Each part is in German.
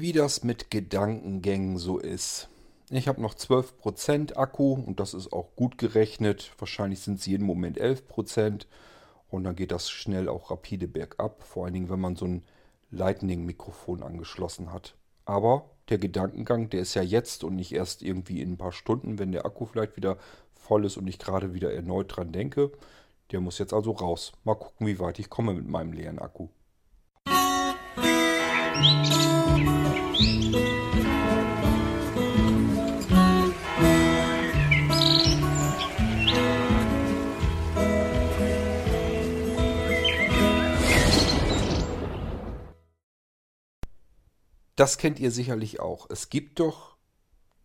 wie das mit Gedankengängen so ist. Ich habe noch 12% Akku und das ist auch gut gerechnet. Wahrscheinlich sind es jeden Moment 11% und dann geht das schnell auch rapide bergab. Vor allen Dingen, wenn man so ein Lightning-Mikrofon angeschlossen hat. Aber der Gedankengang, der ist ja jetzt und nicht erst irgendwie in ein paar Stunden, wenn der Akku vielleicht wieder voll ist und ich gerade wieder erneut dran denke. Der muss jetzt also raus. Mal gucken, wie weit ich komme mit meinem leeren Akku. Das kennt ihr sicherlich auch. Es gibt doch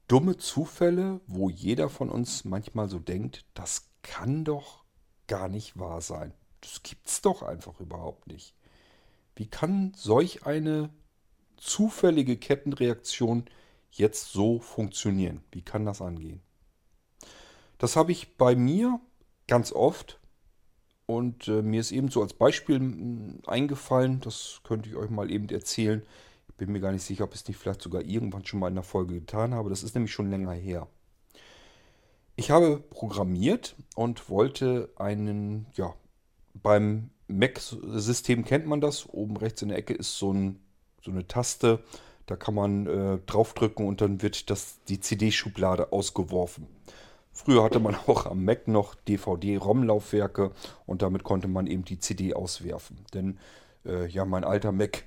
dumme Zufälle, wo jeder von uns manchmal so denkt, das kann doch gar nicht wahr sein. Das gibt's doch einfach überhaupt nicht. Wie kann solch eine zufällige Kettenreaktion jetzt so funktionieren? Wie kann das angehen? Das habe ich bei mir ganz oft und äh, mir ist eben so als Beispiel mh, eingefallen, das könnte ich euch mal eben erzählen. Bin mir gar nicht sicher, ob ich es nicht vielleicht sogar irgendwann schon mal in der Folge getan habe. Das ist nämlich schon länger her. Ich habe programmiert und wollte einen, ja, beim Mac-System kennt man das. Oben rechts in der Ecke ist so, ein, so eine Taste. Da kann man äh, draufdrücken und dann wird das, die CD-Schublade ausgeworfen. Früher hatte man auch am Mac noch DVD-ROM-Laufwerke und damit konnte man eben die CD auswerfen. Denn äh, ja, mein alter Mac,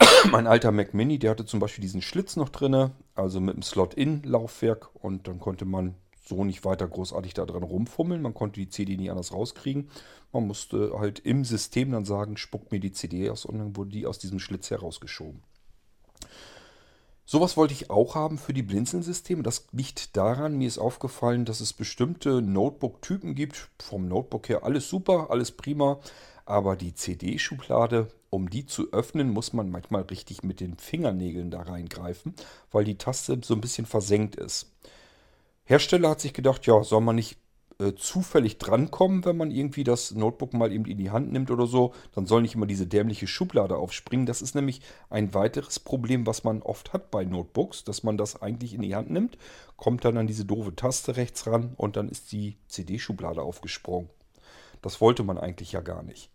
mein alter Mac Mini, der hatte zum Beispiel diesen Schlitz noch drin, also mit einem Slot-In-Laufwerk und dann konnte man so nicht weiter großartig da dran rumfummeln. Man konnte die CD nicht anders rauskriegen. Man musste halt im System dann sagen, spuckt mir die CD aus und dann wurde die aus diesem Schlitz herausgeschoben. Sowas wollte ich auch haben für die Blinzeln-Systeme. Das liegt daran, mir ist aufgefallen, dass es bestimmte Notebook-Typen gibt. Vom Notebook her alles super, alles prima. Aber die CD-Schublade, um die zu öffnen, muss man manchmal richtig mit den Fingernägeln da reingreifen, weil die Taste so ein bisschen versenkt ist. Hersteller hat sich gedacht, ja, soll man nicht äh, zufällig drankommen, wenn man irgendwie das Notebook mal eben in die Hand nimmt oder so, dann soll nicht immer diese dämliche Schublade aufspringen. Das ist nämlich ein weiteres Problem, was man oft hat bei Notebooks, dass man das eigentlich in die Hand nimmt, kommt dann an diese doofe Taste rechts ran und dann ist die CD-Schublade aufgesprungen. Das wollte man eigentlich ja gar nicht.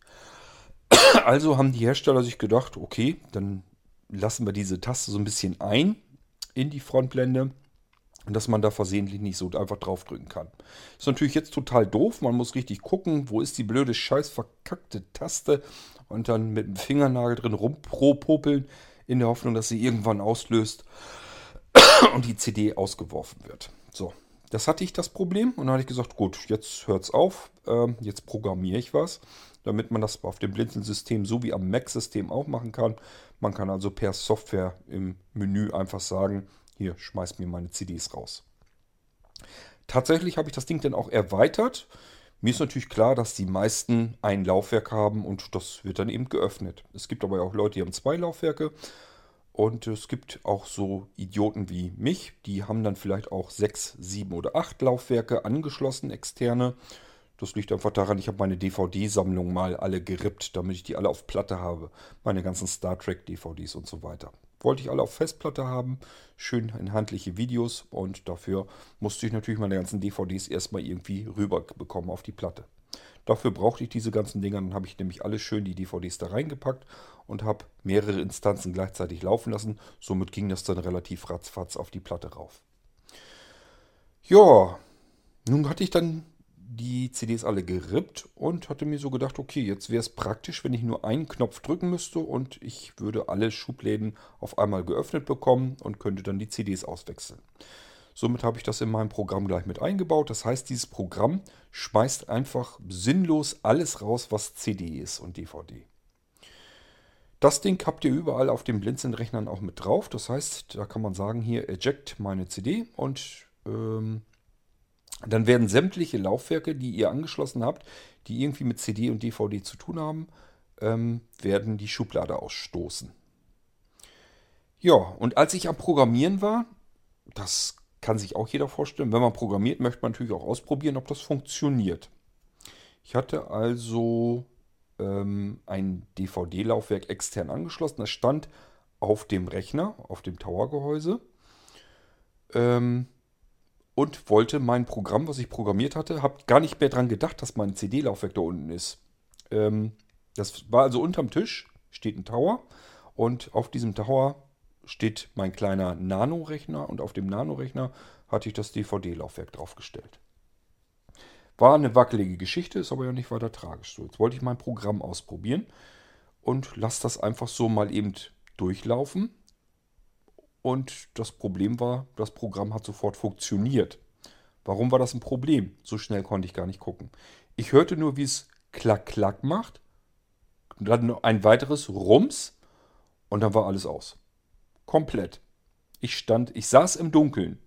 Also haben die Hersteller sich gedacht, okay, dann lassen wir diese Taste so ein bisschen ein in die Frontblende dass man da versehentlich nicht so einfach draufdrücken kann. Ist natürlich jetzt total doof. Man muss richtig gucken, wo ist die blöde, scheiß verkackte Taste und dann mit dem Fingernagel drin rumpropopeln in der Hoffnung, dass sie irgendwann auslöst und die CD ausgeworfen wird. So, das hatte ich das Problem und dann hatte ich gesagt, gut, jetzt hört es auf, ähm, jetzt programmiere ich was, damit man das auf dem Blinzeln-System so wie am Mac-System auch machen kann. Man kann also per Software im Menü einfach sagen, hier, schmeißt mir meine CDs raus. Tatsächlich habe ich das Ding dann auch erweitert. Mir ist natürlich klar, dass die meisten ein Laufwerk haben und das wird dann eben geöffnet. Es gibt aber auch Leute, die haben zwei Laufwerke. Und es gibt auch so Idioten wie mich, die haben dann vielleicht auch sechs, sieben oder acht Laufwerke angeschlossen, externe. Das liegt einfach daran, ich habe meine DVD-Sammlung mal alle gerippt, damit ich die alle auf Platte habe. Meine ganzen Star Trek-DVDs und so weiter wollte ich alle auf Festplatte haben, schön in handliche Videos und dafür musste ich natürlich meine ganzen DVDs erstmal irgendwie rüber bekommen auf die Platte. Dafür brauchte ich diese ganzen Dinger, dann habe ich nämlich alles schön die DVDs da reingepackt und habe mehrere Instanzen gleichzeitig laufen lassen. Somit ging das dann relativ ratzfatz auf die Platte rauf. Ja, nun hatte ich dann die CDs alle gerippt und hatte mir so gedacht, okay, jetzt wäre es praktisch, wenn ich nur einen Knopf drücken müsste und ich würde alle Schubläden auf einmal geöffnet bekommen und könnte dann die CDs auswechseln. Somit habe ich das in meinem Programm gleich mit eingebaut. Das heißt, dieses Programm schmeißt einfach sinnlos alles raus, was CD ist und DVD. Das Ding habt ihr überall auf den Blinzeln-Rechnern auch mit drauf. Das heißt, da kann man sagen, hier eject meine CD und ähm, dann werden sämtliche Laufwerke, die ihr angeschlossen habt, die irgendwie mit CD und DVD zu tun haben, ähm, werden die Schublade ausstoßen. Ja, und als ich am Programmieren war, das kann sich auch jeder vorstellen, wenn man programmiert, möchte man natürlich auch ausprobieren, ob das funktioniert. Ich hatte also ähm, ein DVD-Laufwerk extern angeschlossen. Das stand auf dem Rechner, auf dem Tower-Gehäuse. Ähm, und wollte mein Programm, was ich programmiert hatte, habe gar nicht mehr dran gedacht, dass mein CD-Laufwerk da unten ist. Ähm, das war also unterm Tisch, steht ein Tower und auf diesem Tower steht mein kleiner Nano-Rechner und auf dem Nano-Rechner hatte ich das DVD-Laufwerk draufgestellt. War eine wackelige Geschichte, ist aber ja nicht weiter tragisch. So, jetzt wollte ich mein Programm ausprobieren und lasse das einfach so mal eben durchlaufen. Und das Problem war, das Programm hat sofort funktioniert. Warum war das ein Problem? So schnell konnte ich gar nicht gucken. Ich hörte nur, wie es klack klack macht. Dann ein weiteres Rums und dann war alles aus. Komplett. Ich stand, ich saß im Dunkeln.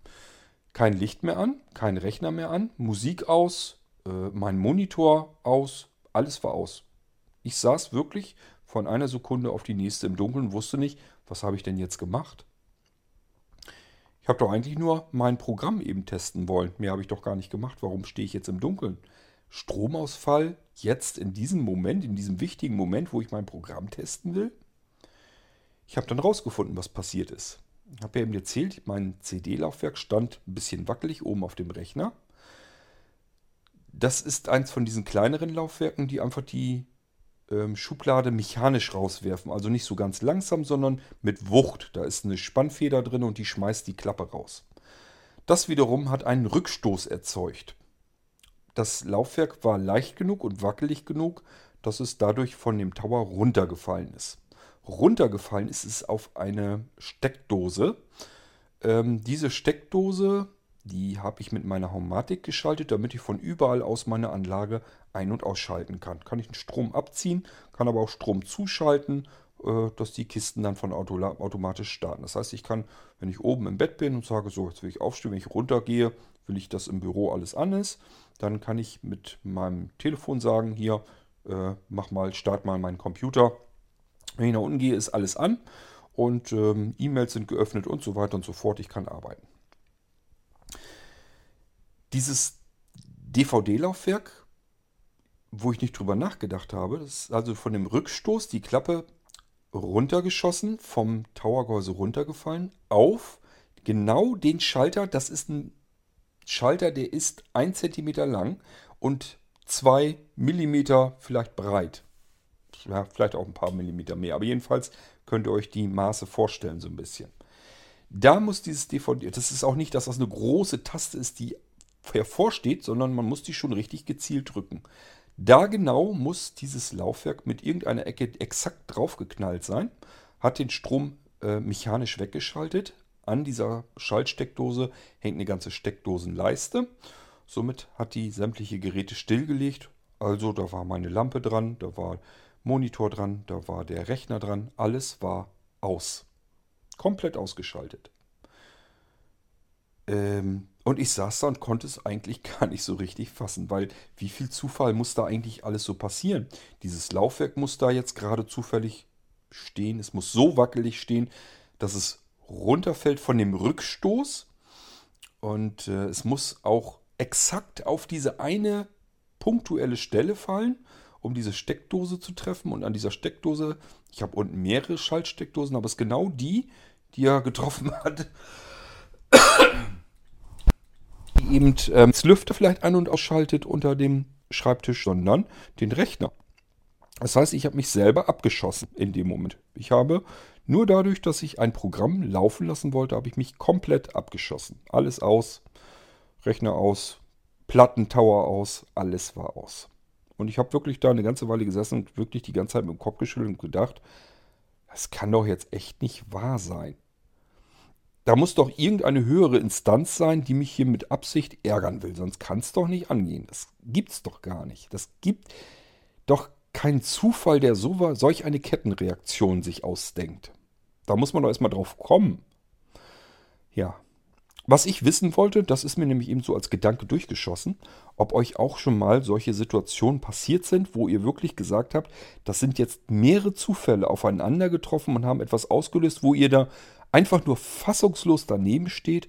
Kein Licht mehr an, kein Rechner mehr an, Musik aus, äh, mein Monitor aus, alles war aus. Ich saß wirklich von einer Sekunde auf die nächste im Dunkeln und wusste nicht, was habe ich denn jetzt gemacht. Ich habe doch eigentlich nur mein Programm eben testen wollen. Mehr habe ich doch gar nicht gemacht. Warum stehe ich jetzt im Dunkeln? Stromausfall jetzt in diesem Moment, in diesem wichtigen Moment, wo ich mein Programm testen will? Ich habe dann rausgefunden, was passiert ist. Ich habe ja eben erzählt, mein CD-Laufwerk stand ein bisschen wackelig oben auf dem Rechner. Das ist eins von diesen kleineren Laufwerken, die einfach die Schublade mechanisch rauswerfen. Also nicht so ganz langsam, sondern mit Wucht. Da ist eine Spannfeder drin und die schmeißt die Klappe raus. Das wiederum hat einen Rückstoß erzeugt. Das Laufwerk war leicht genug und wackelig genug, dass es dadurch von dem Tower runtergefallen ist runtergefallen ist, ist auf eine Steckdose. Ähm, diese Steckdose, die habe ich mit meiner Homatik geschaltet, damit ich von überall aus meine Anlage ein- und ausschalten kann. Kann ich den Strom abziehen, kann aber auch Strom zuschalten, äh, dass die Kisten dann von Auto automatisch starten. Das heißt, ich kann, wenn ich oben im Bett bin und sage, so, jetzt will ich aufstehen, wenn ich runtergehe, will ich, dass im Büro alles an ist, dann kann ich mit meinem Telefon sagen, hier, äh, mach mal, start mal meinen Computer wenn ich nach unten gehe, ist alles an und ähm, E-Mails sind geöffnet und so weiter und so fort. Ich kann arbeiten. Dieses DVD-Laufwerk, wo ich nicht drüber nachgedacht habe, das ist also von dem Rückstoß die Klappe runtergeschossen, vom Towergehäuse runtergefallen, auf genau den Schalter. Das ist ein Schalter, der ist 1 cm lang und 2 mm vielleicht breit ja, vielleicht auch ein paar Millimeter mehr. Aber jedenfalls könnt ihr euch die Maße vorstellen, so ein bisschen. Da muss dieses DVD, das ist auch nicht, dass das eine große Taste ist, die hervorsteht, sondern man muss die schon richtig gezielt drücken. Da genau muss dieses Laufwerk mit irgendeiner Ecke exakt draufgeknallt sein, hat den Strom äh, mechanisch weggeschaltet. An dieser Schaltsteckdose hängt eine ganze Steckdosenleiste. Somit hat die sämtliche Geräte stillgelegt. Also da war meine Lampe dran, da war Monitor dran, da war der Rechner dran, alles war aus. Komplett ausgeschaltet. Ähm, und ich saß da und konnte es eigentlich gar nicht so richtig fassen, weil wie viel Zufall muss da eigentlich alles so passieren? Dieses Laufwerk muss da jetzt gerade zufällig stehen. Es muss so wackelig stehen, dass es runterfällt von dem Rückstoß. Und äh, es muss auch exakt auf diese eine punktuelle Stelle fallen um diese Steckdose zu treffen. Und an dieser Steckdose, ich habe unten mehrere Schaltsteckdosen, aber es ist genau die, die er getroffen hat. Eben ähm, das Lüfter vielleicht ein- und ausschaltet unter dem Schreibtisch, sondern den Rechner. Das heißt, ich habe mich selber abgeschossen in dem Moment. Ich habe nur dadurch, dass ich ein Programm laufen lassen wollte, habe ich mich komplett abgeschossen. Alles aus, Rechner aus, Plattentower aus, alles war aus. Und ich habe wirklich da eine ganze Weile gesessen und wirklich die ganze Zeit mit dem Kopf geschüttelt und gedacht, das kann doch jetzt echt nicht wahr sein. Da muss doch irgendeine höhere Instanz sein, die mich hier mit Absicht ärgern will. Sonst kann es doch nicht angehen. Das gibt's doch gar nicht. Das gibt doch keinen Zufall, der so, solch eine Kettenreaktion sich ausdenkt. Da muss man doch erstmal drauf kommen. Ja, was ich wissen wollte, das ist mir nämlich eben so als Gedanke durchgeschossen, ob euch auch schon mal solche Situationen passiert sind, wo ihr wirklich gesagt habt, das sind jetzt mehrere Zufälle aufeinander getroffen und haben etwas ausgelöst, wo ihr da einfach nur fassungslos daneben steht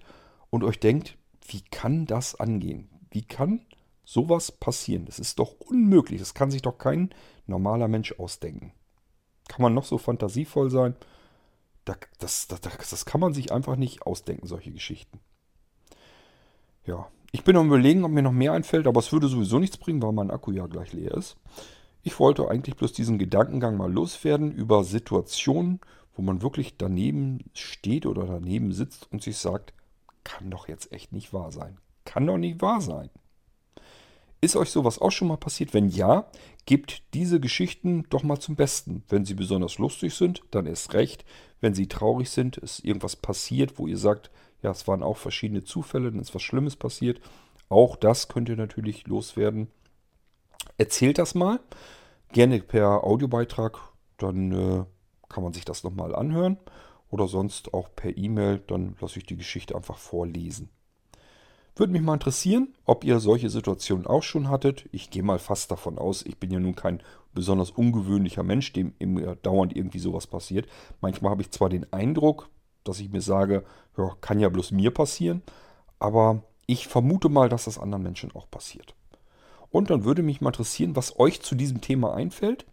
und euch denkt, wie kann das angehen? Wie kann sowas passieren? Das ist doch unmöglich. Das kann sich doch kein normaler Mensch ausdenken. Kann man noch so fantasievoll sein? das, das, das kann man sich einfach nicht ausdenken, solche Geschichten. Ja, ich bin am überlegen, ob mir noch mehr einfällt, aber es würde sowieso nichts bringen, weil mein Akku ja gleich leer ist. Ich wollte eigentlich bloß diesen Gedankengang mal loswerden über Situationen, wo man wirklich daneben steht oder daneben sitzt und sich sagt, kann doch jetzt echt nicht wahr sein. Kann doch nicht wahr sein. Ist euch sowas auch schon mal passiert? Wenn ja, gebt diese Geschichten doch mal zum Besten. Wenn sie besonders lustig sind, dann ist recht. Wenn sie traurig sind, ist irgendwas passiert, wo ihr sagt, ja, es waren auch verschiedene Zufälle, dann ist was Schlimmes passiert. Auch das könnt ihr natürlich loswerden. Erzählt das mal. Gerne per Audiobeitrag, dann äh, kann man sich das nochmal anhören. Oder sonst auch per E-Mail, dann lasse ich die Geschichte einfach vorlesen. Würde mich mal interessieren, ob ihr solche Situationen auch schon hattet. Ich gehe mal fast davon aus, ich bin ja nun kein besonders ungewöhnlicher Mensch, dem immer dauernd irgendwie sowas passiert. Manchmal habe ich zwar den Eindruck, dass ich mir sage, ja, kann ja bloß mir passieren, aber ich vermute mal, dass das anderen Menschen auch passiert. Und dann würde mich mal interessieren, was euch zu diesem Thema einfällt.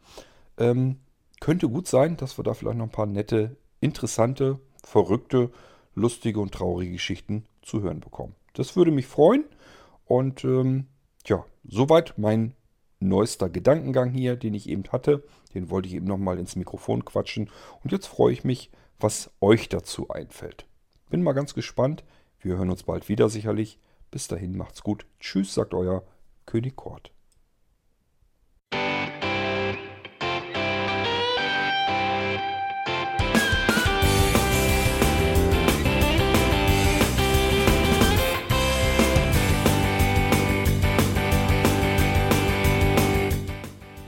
Ähm, könnte gut sein, dass wir da vielleicht noch ein paar nette, interessante, verrückte, lustige und traurige Geschichten zu hören bekommen. Das würde mich freuen. Und ähm, ja, soweit mein neuester Gedankengang hier, den ich eben hatte. Den wollte ich eben nochmal ins Mikrofon quatschen. Und jetzt freue ich mich, was euch dazu einfällt. Bin mal ganz gespannt. Wir hören uns bald wieder sicherlich. Bis dahin macht's gut. Tschüss, sagt euer König Kort.